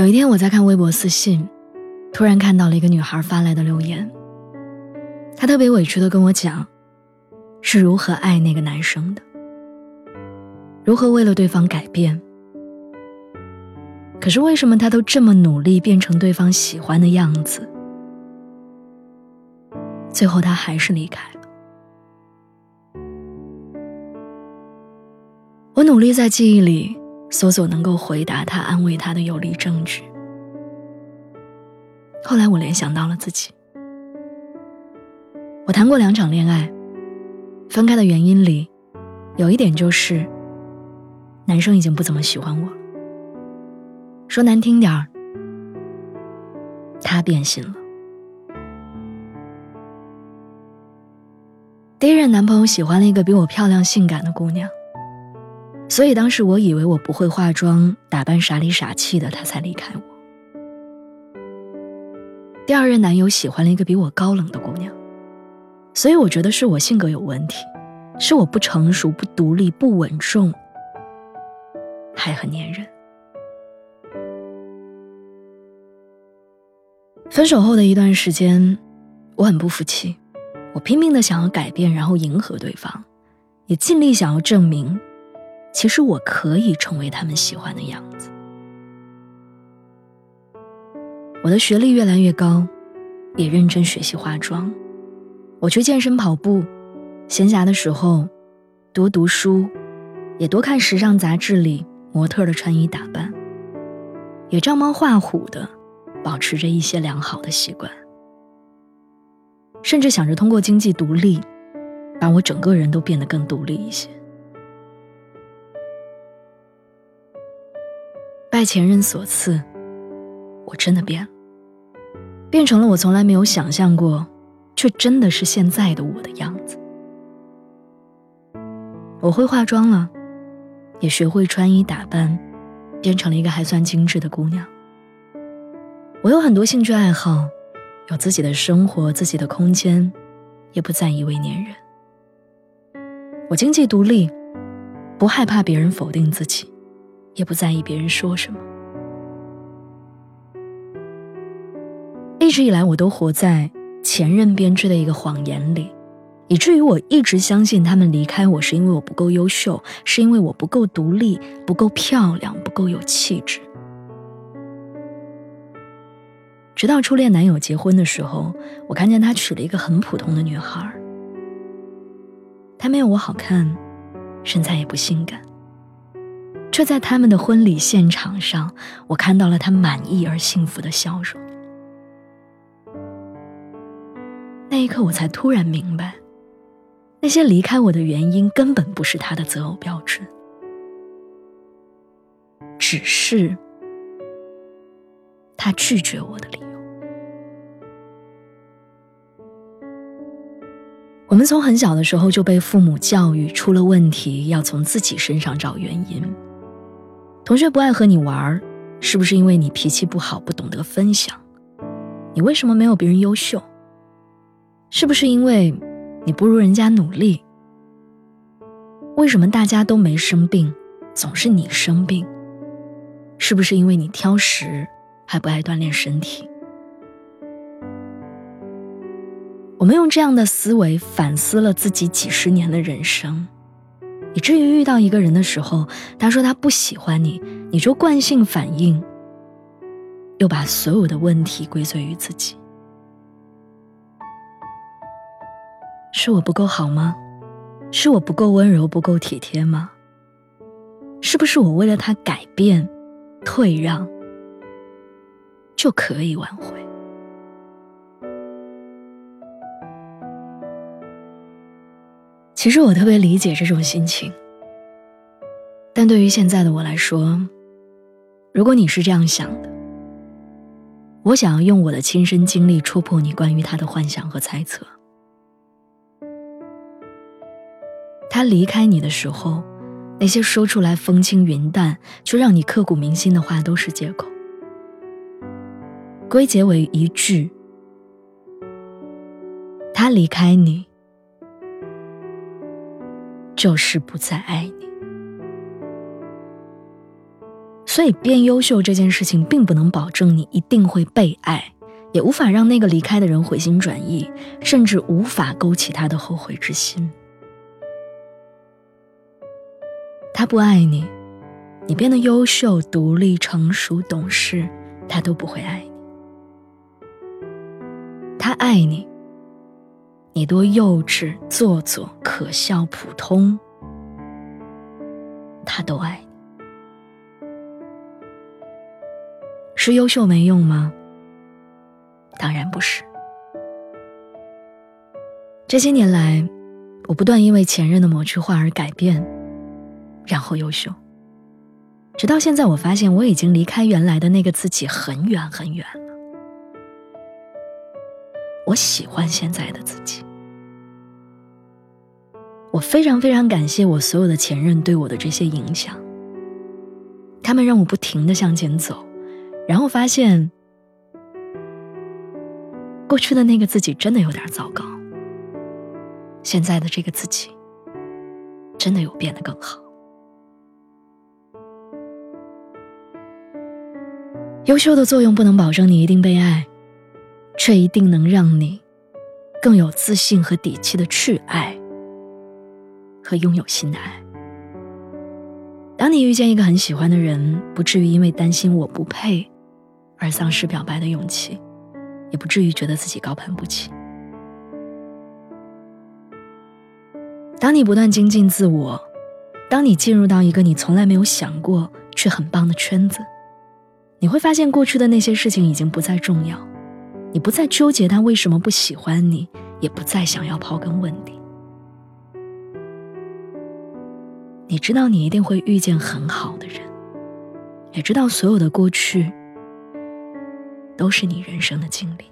有一天，我在看微博私信，突然看到了一个女孩发来的留言。她特别委屈的跟我讲，是如何爱那个男生的，如何为了对方改变。可是为什么她都这么努力变成对方喜欢的样子，最后他还是离开了？我努力在记忆里。搜索能够回答他、安慰他的有力证据。后来我联想到了自己，我谈过两场恋爱，分开的原因里，有一点就是，男生已经不怎么喜欢我了。说难听点儿，他变心了。第一任男朋友喜欢了一个比我漂亮、性感的姑娘。所以当时我以为我不会化妆、打扮傻里傻气的，他才离开我。第二任男友喜欢了一个比我高冷的姑娘，所以我觉得是我性格有问题，是我不成熟、不独立、不稳重，还很粘人。分手后的一段时间，我很不服气，我拼命的想要改变，然后迎合对方，也尽力想要证明。其实我可以成为他们喜欢的样子。我的学历越来越高，也认真学习化妆。我去健身跑步，闲暇的时候多读书，也多看时尚杂志里模特的穿衣打扮，也照猫画虎的保持着一些良好的习惯，甚至想着通过经济独立，把我整个人都变得更独立一些。拜前任所赐，我真的变了，变成了我从来没有想象过，却真的是现在的我的样子。我会化妆了，也学会穿衣打扮，变成了一个还算精致的姑娘。我有很多兴趣爱好，有自己的生活、自己的空间，也不再一味粘人。我经济独立，不害怕别人否定自己。也不在意别人说什么。一直以来，我都活在前任编织的一个谎言里，以至于我一直相信他们离开我是因为我不够优秀，是因为我不够独立、不够漂亮、不够有气质。直到初恋男友结婚的时候，我看见他娶了一个很普通的女孩，她没有我好看，身材也不性感。却在他们的婚礼现场上，我看到了他满意而幸福的笑容。那一刻，我才突然明白，那些离开我的原因根本不是他的择偶标准，只是他拒绝我的理由。我们从很小的时候就被父母教育，出了问题要从自己身上找原因。同学不爱和你玩，是不是因为你脾气不好，不懂得分享？你为什么没有别人优秀？是不是因为你不如人家努力？为什么大家都没生病，总是你生病？是不是因为你挑食，还不爱锻炼身体？我们用这样的思维反思了自己几十年的人生。以至于遇到一个人的时候，他说他不喜欢你，你就惯性反应，又把所有的问题归罪于自己。是我不够好吗？是我不够温柔、不够体贴吗？是不是我为了他改变、退让，就可以挽回？其实我特别理解这种心情，但对于现在的我来说，如果你是这样想的，我想要用我的亲身经历戳破你关于他的幻想和猜测。他离开你的时候，那些说出来风轻云淡却让你刻骨铭心的话都是借口。归结为一句：他离开你，就是不再爱你。所以，变优秀这件事情并不能保证你一定会被爱，也无法让那个离开的人回心转意，甚至无法勾起他的后悔之心。他不爱你，你变得优秀、独立、成熟、懂事，他都不会爱你。他爱你，你多幼稚、做作、可笑、普通，他都爱。是优秀没用吗？当然不是。这些年来，我不断因为前任的某句话而改变，然后优秀。直到现在，我发现我已经离开原来的那个自己很远很远。我喜欢现在的自己。我非常非常感谢我所有的前任对我的这些影响，他们让我不停的向前走。然后发现，过去的那个自己真的有点糟糕。现在的这个自己，真的有变得更好。优秀的作用不能保证你一定被爱，却一定能让你更有自信和底气的去爱和拥有新的爱。当你遇见一个很喜欢的人，不至于因为担心我不配。而丧失表白的勇气，也不至于觉得自己高攀不起。当你不断精进自我，当你进入到一个你从来没有想过却很棒的圈子，你会发现过去的那些事情已经不再重要，你不再纠结他为什么不喜欢你，也不再想要刨根问底。你知道你一定会遇见很好的人，也知道所有的过去。都是你人生的经历。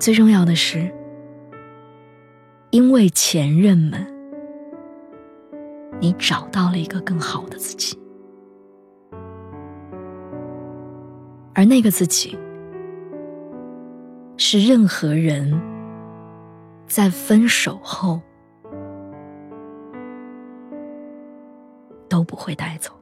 最重要的是，因为前任们，你找到了一个更好的自己，而那个自己，是任何人在分手后都不会带走。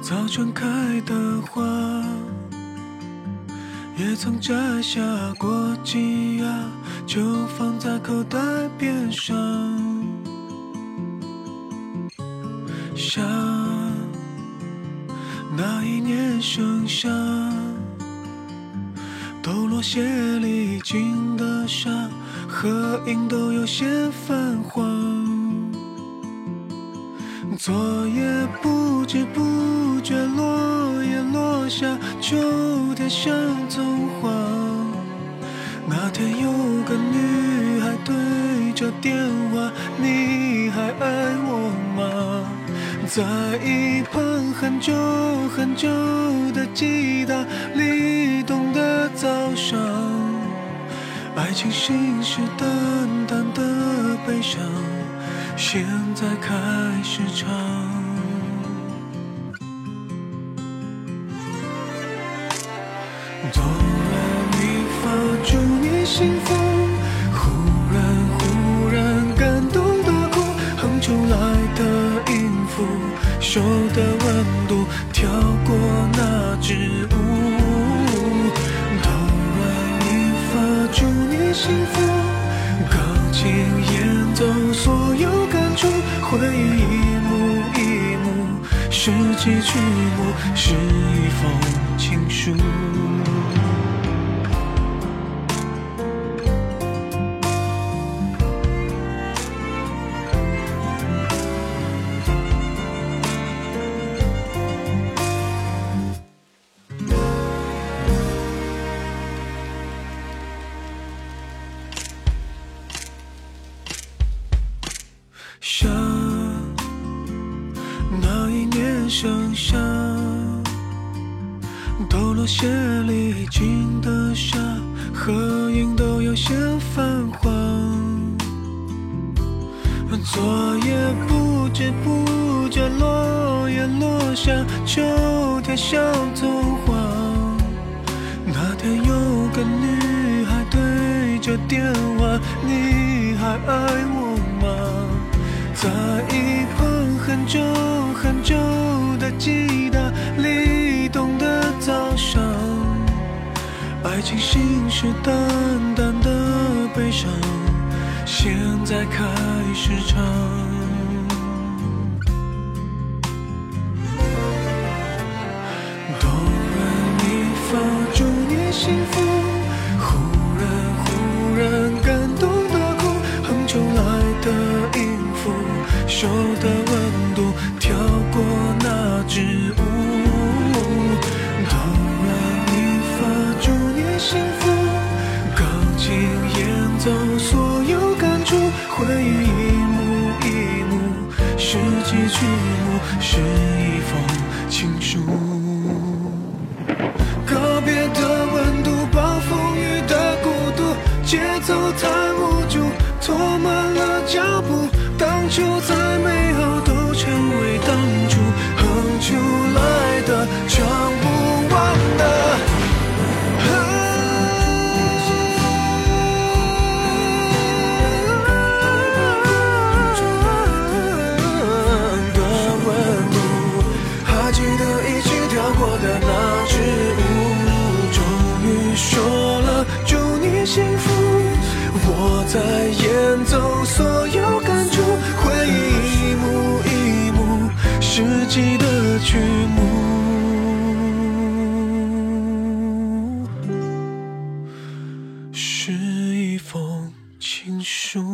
早春开曾摘下过几芽，就放在口袋边上。夏，那一年盛夏，抖落鞋里进的沙，合影都有些泛黄。昨夜不知不觉，落叶落下，秋天像童话。那天有个女孩对着电话，你还爱我吗？在一旁很久很久的吉他里懂的早上，爱情信誓旦旦的悲伤。现在开始唱，幸福。忽然忽然感动的哭，哼出来的音符，手的温度跳过那支舞。哆来咪发，祝你幸福。钢琴演奏所有感触。回忆一幕一幕，是几曲目，是一封情书。鞋里经的沙，合影都有些泛黄。昨夜不知不觉，落叶落下，秋天像童话。那天有个女孩对着电话，你还爱我吗？在一旁很久很久的吉他爱情信誓旦旦的悲伤。现在开始唱，哆来咪发，祝你幸福。忽然忽然感动的哭，很久来的音符，手的温度跳过那支舞。都太无助，拖慢了脚步。当初在在演奏所有感触，回忆一幕一幕世纪的曲目，是一封情书。